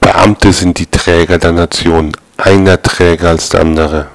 Beamte sind die Träger der Nation, einer träger als der andere.